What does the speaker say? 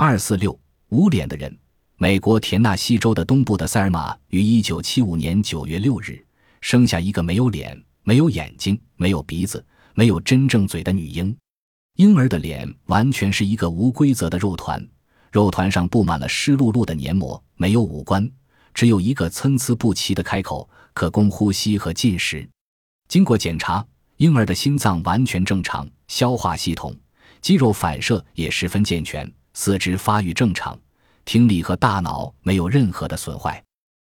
二四六无脸的人。美国田纳西州的东部的塞尔玛于一九七五年九月六日生下一个没有脸、没有眼睛、没有鼻子、没有真正嘴的女婴。婴儿的脸完全是一个无规则的肉团，肉团上布满了湿漉漉的黏膜，没有五官，只有一个参差不齐的开口，可供呼吸和进食。经过检查，婴儿的心脏完全正常，消化系统、肌肉反射也十分健全，四肢发育正常，听力和大脑没有任何的损坏。